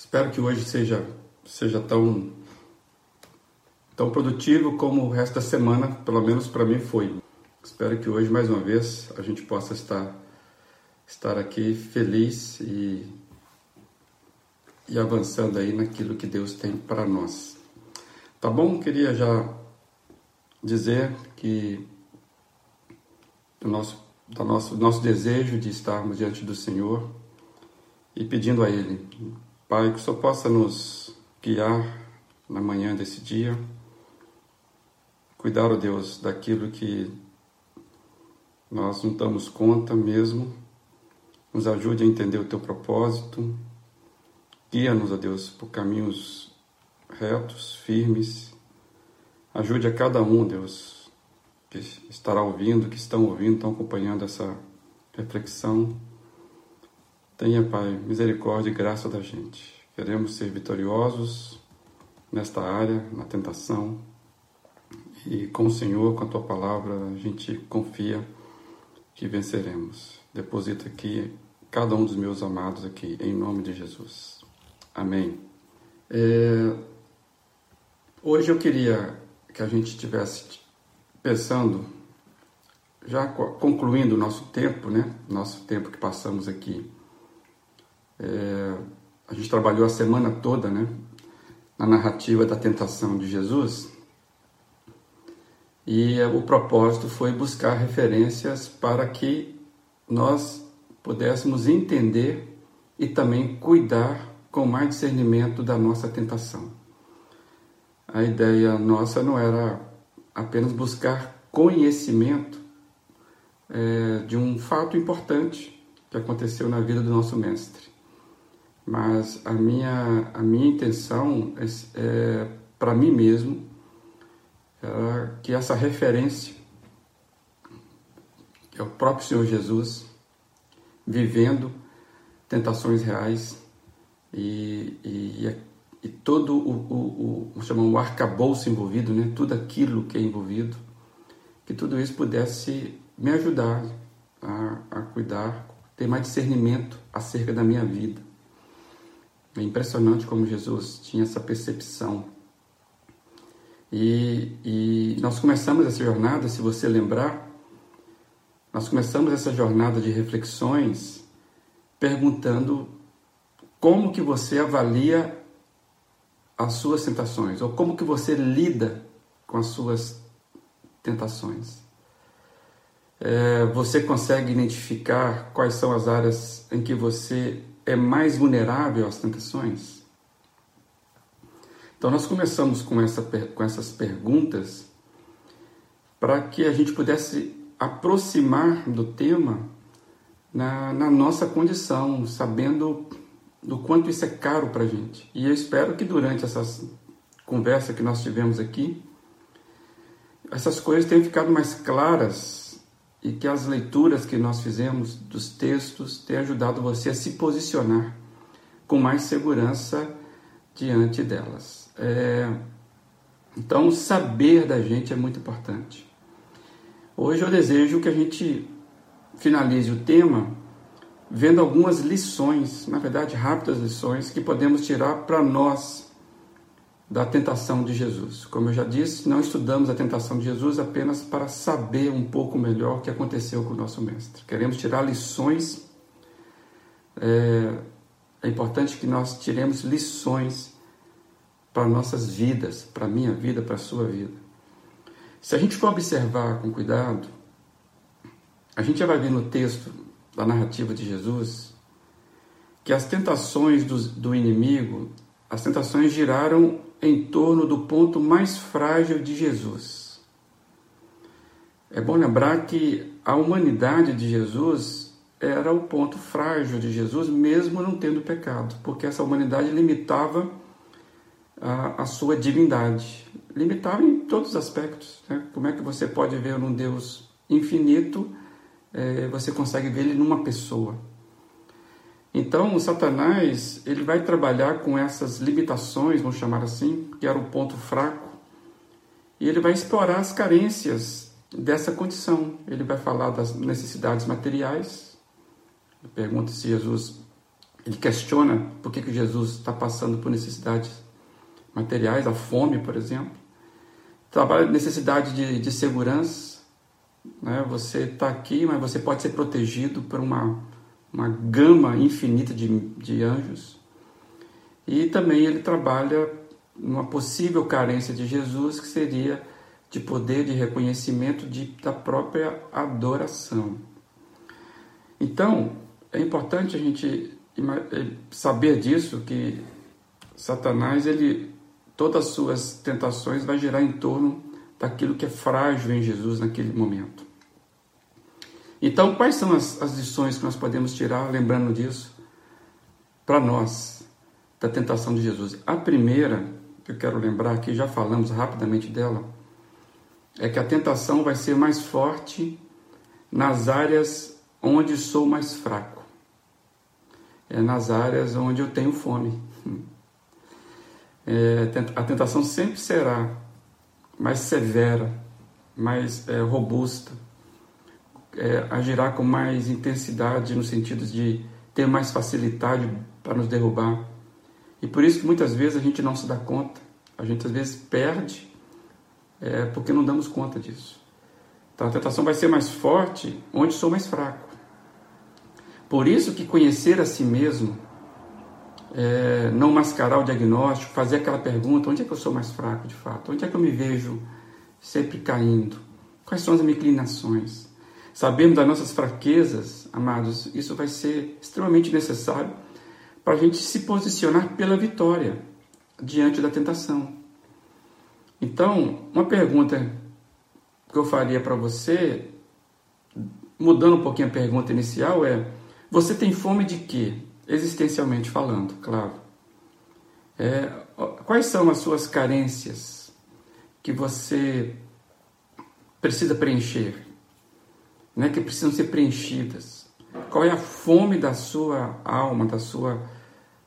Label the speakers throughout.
Speaker 1: Espero que hoje seja, seja tão, tão produtivo como o resto da semana, pelo menos para mim foi. Espero que hoje, mais uma vez, a gente possa estar, estar aqui feliz e, e avançando aí naquilo que Deus tem para nós. Tá bom? Queria já dizer que do nosso, do nosso, nosso desejo de estarmos diante do Senhor e pedindo a Ele, Pai, que o Senhor possa nos guiar na manhã desse dia, cuidar, ó Deus, daquilo que nós não damos conta mesmo, nos ajude a entender o Teu propósito, guia-nos, ó Deus, por caminhos retos, firmes, ajude a cada um, Deus, que estará ouvindo, que estão ouvindo, estão acompanhando essa reflexão. Tenha, Pai, misericórdia e graça da gente. Queremos ser vitoriosos nesta área, na tentação. E com o Senhor, com a tua palavra, a gente confia que venceremos. Deposito aqui cada um dos meus amados aqui, em nome de Jesus. Amém. É... Hoje eu queria que a gente tivesse pensando, já concluindo o nosso tempo, né? Nosso tempo que passamos aqui. É, a gente trabalhou a semana toda, né? Na narrativa da tentação de Jesus. E o propósito foi buscar referências para que nós pudéssemos entender e também cuidar com mais discernimento da nossa tentação. A ideia nossa não era apenas buscar conhecimento é, de um fato importante que aconteceu na vida do nosso mestre. Mas a minha, a minha intenção é, é para mim mesmo era que essa referência, que é o próprio Senhor Jesus, vivendo tentações reais e, e, e todo o, o, o, chamamos, o arcabouço envolvido, né? tudo aquilo que é envolvido, que tudo isso pudesse me ajudar a, a cuidar, ter mais discernimento acerca da minha vida. É impressionante como Jesus tinha essa percepção. E, e nós começamos essa jornada, se você lembrar, nós começamos essa jornada de reflexões perguntando como que você avalia as suas tentações ou como que você lida com as suas tentações. É, você consegue identificar quais são as áreas em que você é mais vulnerável às tentações? Então, nós começamos com, essa, com essas perguntas para que a gente pudesse aproximar do tema na, na nossa condição, sabendo do quanto isso é caro para a gente. E eu espero que durante essas conversas que nós tivemos aqui, essas coisas tenham ficado mais claras e que as leituras que nós fizemos dos textos tenham ajudado você a se posicionar com mais segurança diante delas. É... Então, saber da gente é muito importante. Hoje eu desejo que a gente finalize o tema vendo algumas lições, na verdade, rápidas lições que podemos tirar para nós da tentação de Jesus. Como eu já disse, não estudamos a tentação de Jesus apenas para saber um pouco melhor o que aconteceu com o nosso Mestre. Queremos tirar lições. É, é importante que nós tiremos lições para nossas vidas, para a minha vida, para a sua vida. Se a gente for observar com cuidado, a gente já vai ver no texto da narrativa de Jesus, que as tentações do, do inimigo, as tentações giraram em torno do ponto mais frágil de Jesus. É bom lembrar que a humanidade de Jesus era o ponto frágil de Jesus, mesmo não tendo pecado, porque essa humanidade limitava a, a sua divindade, limitava em todos os aspectos. Né? Como é que você pode ver um Deus infinito é, você consegue ver ele numa pessoa. Então, o Satanás ele vai trabalhar com essas limitações, vamos chamar assim, que era o ponto fraco, e ele vai explorar as carências dessa condição. Ele vai falar das necessidades materiais. Pergunta se Jesus Ele questiona por que, que Jesus está passando por necessidades materiais, a fome, por exemplo. Trabalha necessidade de, de segurança. Né? Você está aqui, mas você pode ser protegido por uma, uma gama infinita de, de anjos. E também ele trabalha numa possível carência de Jesus, que seria de poder, de reconhecimento de, da própria adoração. Então, é importante a gente eh, saber disso, que Satanás, ele, todas as suas tentações vai girar em torno daquilo que é frágil em Jesus naquele momento. Então, quais são as, as lições que nós podemos tirar, lembrando disso, para nós, da tentação de Jesus? A primeira, que eu quero lembrar aqui, já falamos rapidamente dela, é que a tentação vai ser mais forte nas áreas onde sou mais fraco. É nas áreas onde eu tenho fome. É, a tentação sempre será mais severa, mais é, robusta, é, agirá com mais intensidade no sentido de ter mais facilidade para nos derrubar. E por isso que muitas vezes a gente não se dá conta, a gente às vezes perde é, porque não damos conta disso. Então a tentação vai ser mais forte onde sou mais fraco. Por isso que conhecer a si mesmo, é, não mascarar o diagnóstico, fazer aquela pergunta, onde é que eu sou mais fraco de fato? Onde é que eu me vejo sempre caindo? Quais são as minhas inclinações? Sabendo das nossas fraquezas, amados, isso vai ser extremamente necessário para a gente se posicionar pela vitória diante da tentação. Então, uma pergunta que eu faria para você, mudando um pouquinho a pergunta inicial, é: você tem fome de quê? Existencialmente falando, claro. É, quais são as suas carências que você precisa preencher, né, que precisam ser preenchidas? Qual é a fome da sua alma, da sua,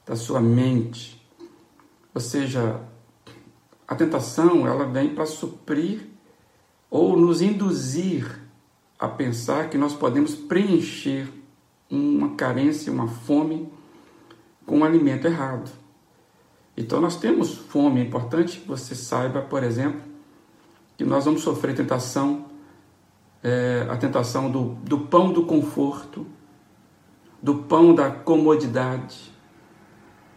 Speaker 1: da sua mente? Ou seja, a tentação ela vem para suprir ou nos induzir a pensar que nós podemos preencher uma carência, uma fome com um alimento errado. Então nós temos fome, é importante que você saiba, por exemplo, que nós vamos sofrer tentação, é, a tentação do, do pão do conforto, do pão da comodidade,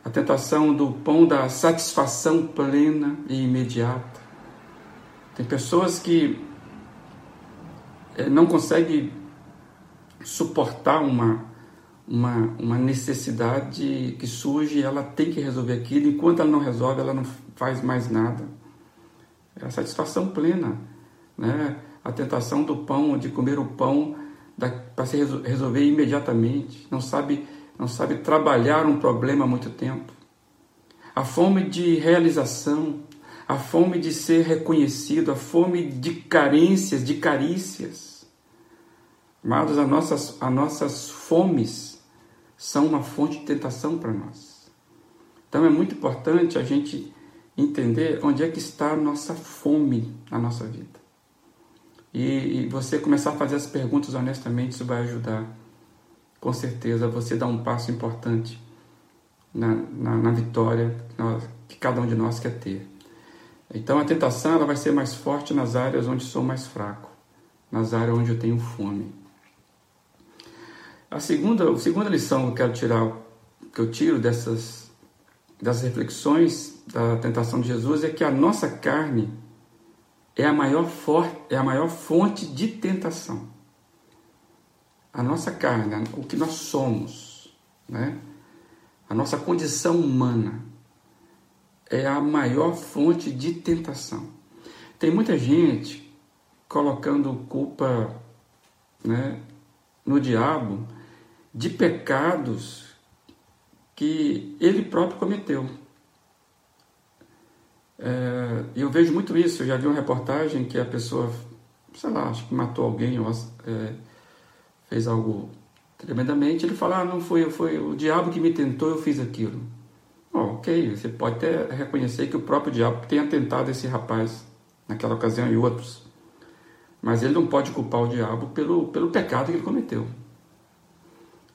Speaker 1: a tentação do pão da satisfação plena e imediata. Tem pessoas que é, não conseguem suportar uma, uma, uma necessidade que surge, ela tem que resolver aquilo, enquanto ela não resolve, ela não faz mais nada. É a satisfação plena, né? A tentação do pão, de comer o pão para se resolver imediatamente, não sabe não sabe trabalhar um problema há muito tempo. A fome de realização, a fome de ser reconhecido, a fome de carências, de carícias. Amados, as nossas, as nossas fomes são uma fonte de tentação para nós. Então é muito importante a gente entender onde é que está a nossa fome na nossa vida. E, e você começar a fazer as perguntas honestamente, isso vai ajudar com certeza você dá um passo importante na, na, na vitória que, nós, que, cada um de nós quer ter. Então a tentação ela vai ser mais forte nas áreas onde sou mais fraco, nas áreas onde eu tenho fome. A segunda, a segunda lição que eu quero tirar, que eu tiro dessas das reflexões da tentação de Jesus é que a nossa carne é a maior, for, é a maior fonte de tentação a nossa carne, o que nós somos, né? a nossa condição humana, é a maior fonte de tentação. Tem muita gente colocando culpa né, no diabo de pecados que ele próprio cometeu. É, eu vejo muito isso. Eu já vi uma reportagem que a pessoa, sei lá, acho que matou alguém, ou, é, fez algo tremendamente, ele fala, ah, não foi, foi o diabo que me tentou, eu fiz aquilo. Oh, ok, você pode até reconhecer que o próprio diabo tenha tentado esse rapaz naquela ocasião e outros. Mas ele não pode culpar o diabo pelo, pelo pecado que ele cometeu.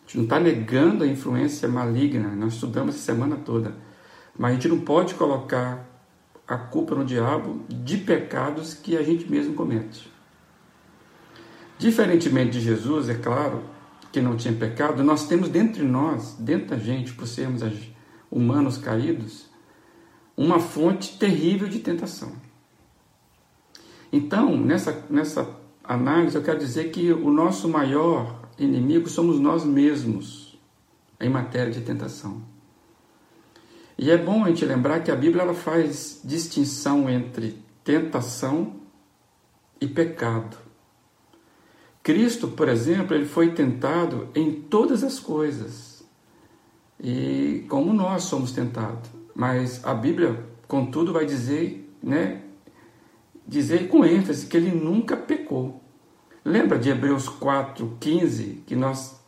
Speaker 1: gente não está negando a influência maligna, nós estudamos a semana toda. Mas a gente não pode colocar a culpa no diabo de pecados que a gente mesmo comete. Diferentemente de Jesus, é claro, que não tinha pecado, nós temos dentro de nós, dentro da gente, por sermos humanos caídos, uma fonte terrível de tentação. Então, nessa, nessa análise, eu quero dizer que o nosso maior inimigo somos nós mesmos em matéria de tentação. E é bom a gente lembrar que a Bíblia ela faz distinção entre tentação e pecado. Cristo, por exemplo, ele foi tentado em todas as coisas. E como nós somos tentados. Mas a Bíblia, contudo, vai dizer, né, dizer com ênfase que ele nunca pecou. Lembra de Hebreus 4:15 que nós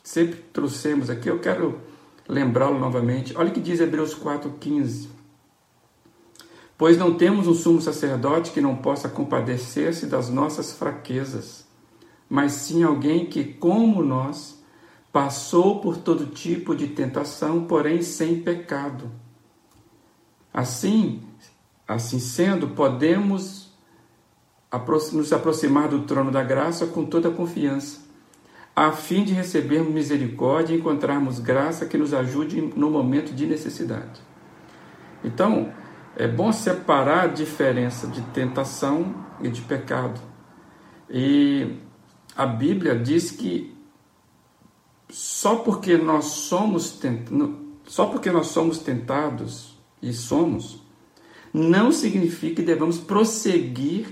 Speaker 1: sempre trouxemos aqui? Eu quero lembrá-lo novamente. Olha o que diz Hebreus 4:15. Pois não temos um sumo sacerdote que não possa compadecer-se das nossas fraquezas, mas sim alguém que, como nós, passou por todo tipo de tentação, porém sem pecado. Assim, assim sendo, podemos nos aproximar do trono da graça com toda confiança, a fim de recebermos misericórdia e encontrarmos graça que nos ajude no momento de necessidade. Então, é bom separar a diferença de tentação e de pecado. E a Bíblia diz que só porque nós somos só porque nós somos tentados e somos, não significa que devamos prosseguir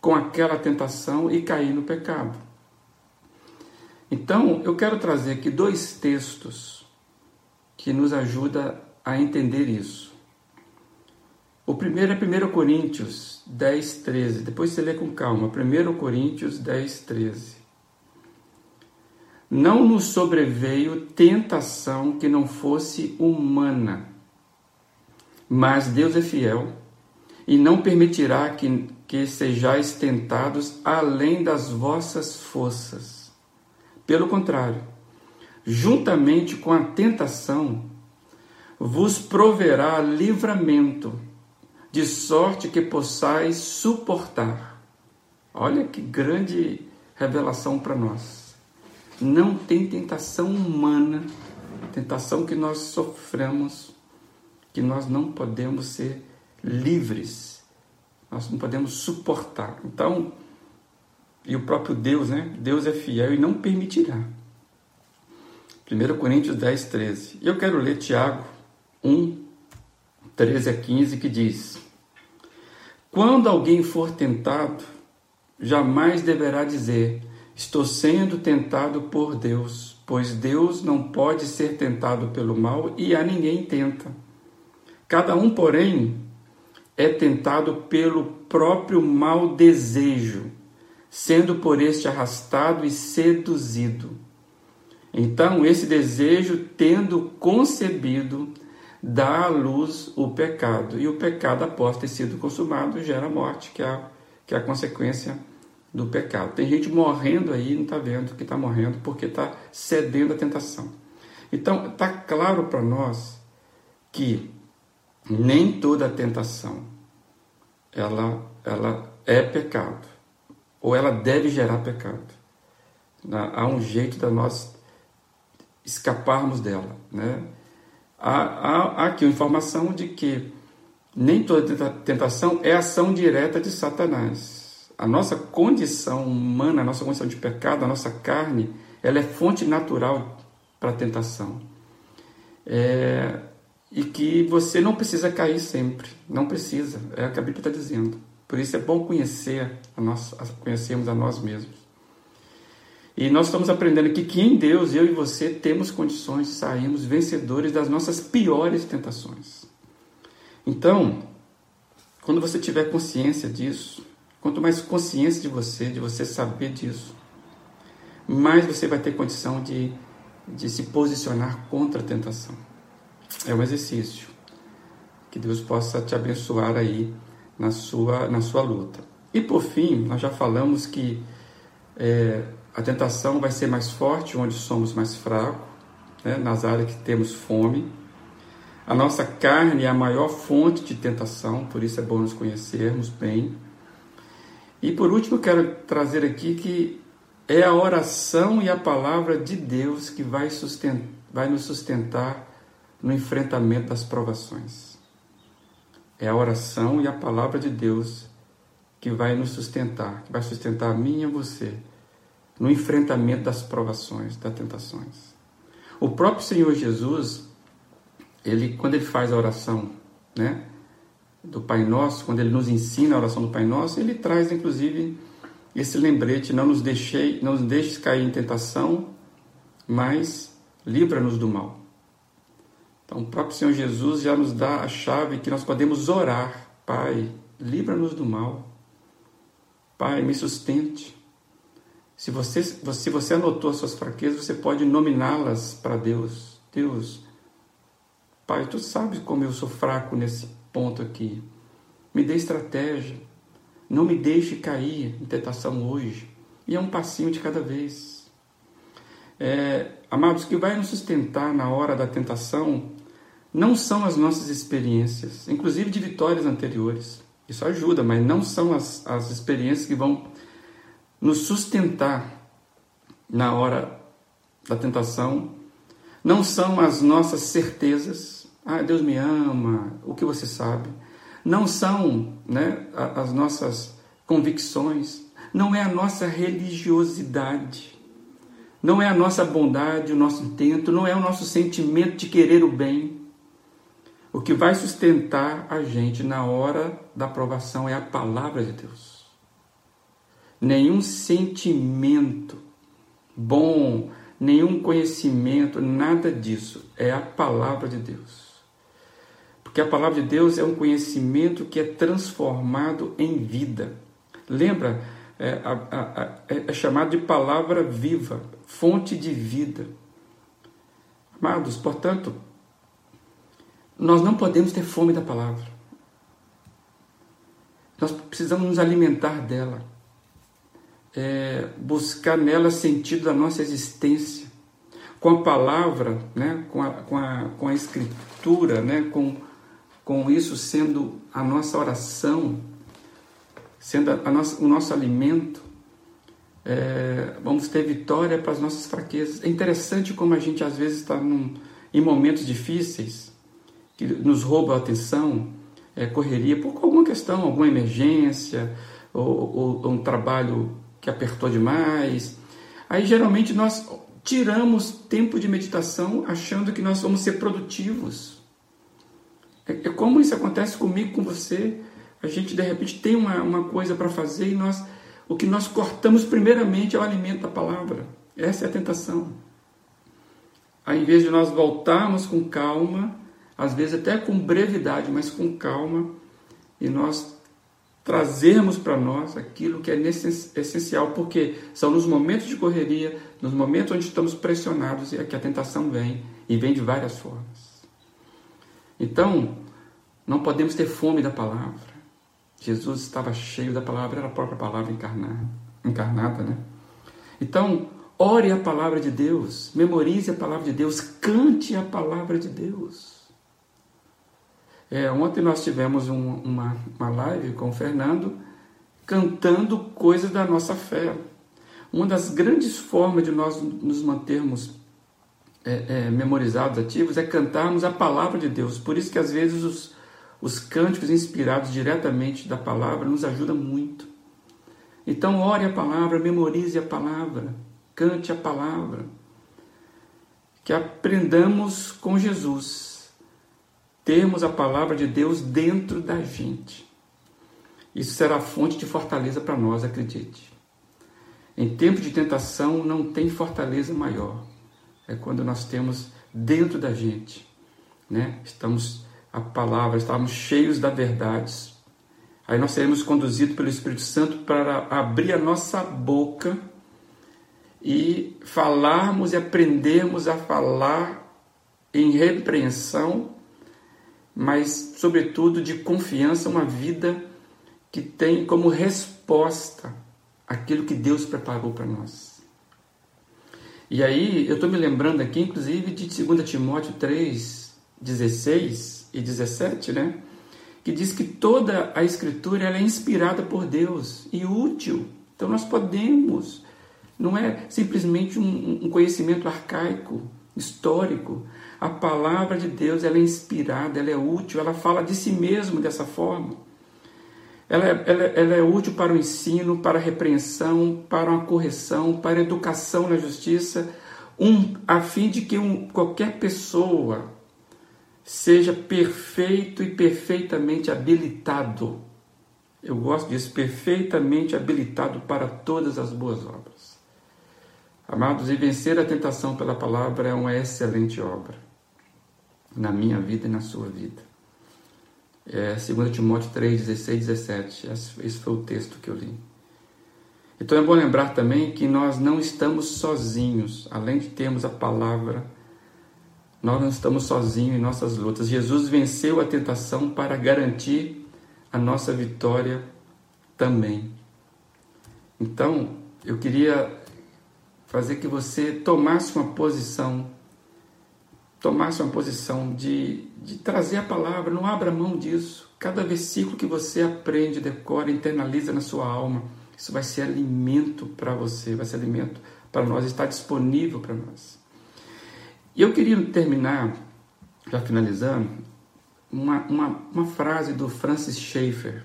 Speaker 1: com aquela tentação e cair no pecado. Então, eu quero trazer aqui dois textos que nos ajudam a entender isso. O primeiro é 1 Coríntios 10, 13. Depois você lê com calma. 1 Coríntios 10, 13. Não nos sobreveio tentação que não fosse humana, mas Deus é fiel e não permitirá que, que sejais tentados além das vossas forças. Pelo contrário, juntamente com a tentação, vos proverá livramento de sorte que possais suportar. Olha que grande revelação para nós. Não tem tentação humana, tentação que nós sofremos, que nós não podemos ser livres, nós não podemos suportar. Então, e o próprio Deus, né? Deus é fiel e não permitirá. 1 Coríntios 10, 13. E eu quero ler Tiago 1, 13 a 15, que diz: Quando alguém for tentado, jamais deverá dizer: Estou sendo tentado por Deus, pois Deus não pode ser tentado pelo mal e a ninguém tenta. Cada um, porém, é tentado pelo próprio mau desejo, sendo por este arrastado e seduzido. Então, esse desejo, tendo concebido, dá à luz o pecado. E o pecado, após ter sido consumado, gera morte, que é a, que é a consequência do pecado. Tem gente morrendo aí, não está vendo que está morrendo, porque está cedendo à tentação. Então, está claro para nós que nem toda tentação ela, ela é pecado, ou ela deve gerar pecado. Há um jeito de nós escaparmos dela, né? há, há, há aqui uma informação de que nem toda tentação é ação direta de Satanás. A nossa condição humana, a nossa condição de pecado, a nossa carne, ela é fonte natural para a tentação. É, e que você não precisa cair sempre, não precisa, é o que a Bíblia está dizendo. Por isso é bom conhecer a nós, conhecermos a nós mesmos. E nós estamos aprendendo aqui que em Deus, eu e você, temos condições de sairmos vencedores das nossas piores tentações. Então, quando você tiver consciência disso, quanto mais consciência de você, de você saber disso, mais você vai ter condição de, de se posicionar contra a tentação. É um exercício. Que Deus possa te abençoar aí na sua, na sua luta. E por fim, nós já falamos que é, a tentação vai ser mais forte onde somos mais fracos, né? nas áreas que temos fome. A nossa carne é a maior fonte de tentação, por isso é bom nos conhecermos bem. E por último, quero trazer aqui que é a oração e a palavra de Deus que vai, sustentar, vai nos sustentar no enfrentamento das provações. É a oração e a palavra de Deus que vai nos sustentar, que vai sustentar a mim e a você no enfrentamento das provações, das tentações. O próprio Senhor Jesus, ele quando ele faz a oração, né, do Pai Nosso, quando ele nos ensina a oração do Pai Nosso, ele traz inclusive esse lembrete: não nos deixei, não nos deixes cair em tentação, mas livra-nos do mal. Então, o próprio Senhor Jesus já nos dá a chave que nós podemos orar: Pai, livra-nos do mal. Pai, me sustente. Se você, se você anotou as suas fraquezas, você pode nominá-las para Deus. Deus, Pai, tu sabes como eu sou fraco nesse ponto aqui. Me dê estratégia. Não me deixe cair em tentação hoje. E é um passinho de cada vez. É, amados, o que vai nos sustentar na hora da tentação não são as nossas experiências, inclusive de vitórias anteriores. Isso ajuda, mas não são as, as experiências que vão nos sustentar na hora da tentação. Não são as nossas certezas. Ah, Deus me ama, o que você sabe. Não são né, as nossas convicções. Não é a nossa religiosidade. Não é a nossa bondade, o nosso intento. Não é o nosso sentimento de querer o bem o que vai sustentar a gente na hora da aprovação é a palavra de Deus. Nenhum sentimento bom, nenhum conhecimento, nada disso. É a palavra de Deus. Porque a palavra de Deus é um conhecimento que é transformado em vida. Lembra? É, a, a, a, é chamado de palavra viva, fonte de vida. Amados, portanto, nós não podemos ter fome da palavra. Nós precisamos nos alimentar dela, é, buscar nela sentido da nossa existência. Com a palavra, né, com, a, com, a, com a escritura, né, com, com isso sendo a nossa oração, sendo nossa, o nosso alimento, é, vamos ter vitória para as nossas fraquezas. É interessante como a gente às vezes está em momentos difíceis que nos rouba a atenção, é, correria por alguma questão, alguma emergência, ou, ou, ou um trabalho que apertou demais. Aí geralmente nós tiramos tempo de meditação achando que nós vamos ser produtivos. É, é como isso acontece comigo, com você. A gente de repente tem uma, uma coisa para fazer e nós, o que nós cortamos primeiramente é o alimento da palavra. Essa é a tentação. Ao invés de nós voltarmos com calma às vezes até com brevidade, mas com calma, e nós trazermos para nós aquilo que é essencial, porque são nos momentos de correria, nos momentos onde estamos pressionados, é que a tentação vem, e vem de várias formas. Então, não podemos ter fome da palavra. Jesus estava cheio da palavra, era a própria palavra encarnada, encarnada né? Então, ore a palavra de Deus, memorize a palavra de Deus, cante a palavra de Deus. É, ontem nós tivemos um, uma, uma live com o Fernando cantando coisas da nossa fé. Uma das grandes formas de nós nos mantermos é, é, memorizados, ativos, é cantarmos a palavra de Deus. Por isso que às vezes os, os cânticos inspirados diretamente da palavra nos ajudam muito. Então, ore a palavra, memorize a palavra, cante a palavra. Que aprendamos com Jesus termos a palavra de Deus dentro da gente. Isso será fonte de fortaleza para nós, acredite. Em tempo de tentação não tem fortaleza maior. É quando nós temos dentro da gente, né? Estamos a palavra, estamos cheios da verdade. Aí nós seremos conduzidos pelo Espírito Santo para abrir a nossa boca e falarmos e aprendermos a falar em repreensão mas, sobretudo, de confiança, uma vida que tem como resposta aquilo que Deus preparou para nós. E aí eu estou me lembrando aqui, inclusive, de 2 Timóteo 3, 16 e 17, né? Que diz que toda a escritura ela é inspirada por Deus e útil. Então nós podemos, não é simplesmente um, um conhecimento arcaico, histórico. A palavra de Deus ela é inspirada, ela é útil, ela fala de si mesmo dessa forma. Ela, é, ela, ela é útil para o ensino, para a repreensão, para uma correção, para a educação na justiça, um, a fim de que um, qualquer pessoa seja perfeito e perfeitamente habilitado. Eu gosto disso, perfeitamente habilitado para todas as boas obras. Amados, e vencer a tentação pela palavra é uma excelente obra na minha vida e na sua vida. É 2 Timóteo 3, 16, 17. Esse foi o texto que eu li. Então é bom lembrar também que nós não estamos sozinhos, além de termos a palavra, nós não estamos sozinhos em nossas lutas. Jesus venceu a tentação para garantir a nossa vitória também. Então, eu queria fazer que você tomasse uma posição tomasse uma posição de, de trazer a palavra, não abra mão disso. Cada versículo que você aprende, decora, internaliza na sua alma, isso vai ser alimento para você, vai ser alimento para nós, está disponível para nós. E eu queria terminar, já finalizando, uma, uma, uma frase do Francis Schaeffer.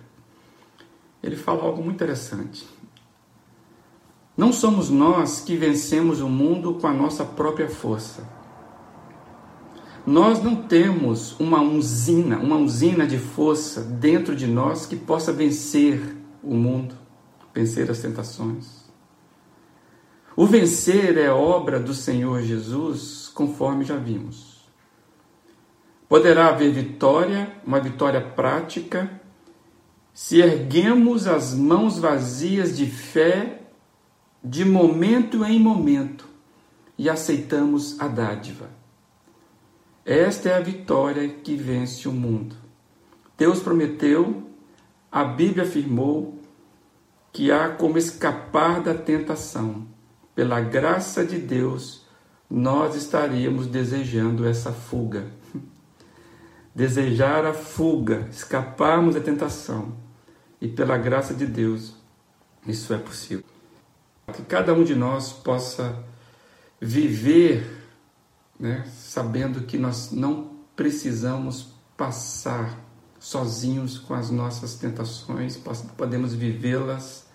Speaker 1: Ele fala algo muito interessante. Não somos nós que vencemos o mundo com a nossa própria força nós não temos uma usina, uma usina de força dentro de nós que possa vencer o mundo, vencer as tentações. O vencer é obra do Senhor Jesus, conforme já vimos. Poderá haver vitória, uma vitória prática, se erguemos as mãos vazias de fé de momento em momento e aceitamos a dádiva. Esta é a vitória que vence o mundo. Deus prometeu, a Bíblia afirmou que há como escapar da tentação. Pela graça de Deus, nós estaríamos desejando essa fuga. Desejar a fuga, escaparmos da tentação. E pela graça de Deus, isso é possível. Que cada um de nós possa viver né? sabendo que nós não precisamos passar sozinhos com as nossas tentações, podemos vivê-las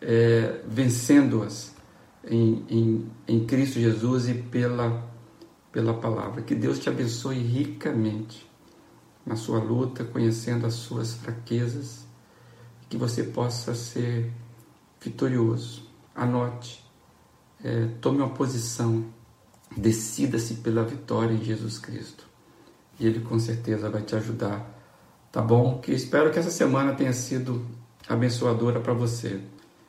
Speaker 1: é, vencendo-as em, em, em Cristo Jesus e pela, pela palavra. Que Deus te abençoe ricamente na sua luta, conhecendo as suas fraquezas, que você possa ser vitorioso. Anote, é, tome uma posição Decida-se pela vitória em Jesus Cristo. E Ele com certeza vai te ajudar. Tá bom? Que espero que essa semana tenha sido abençoadora para você.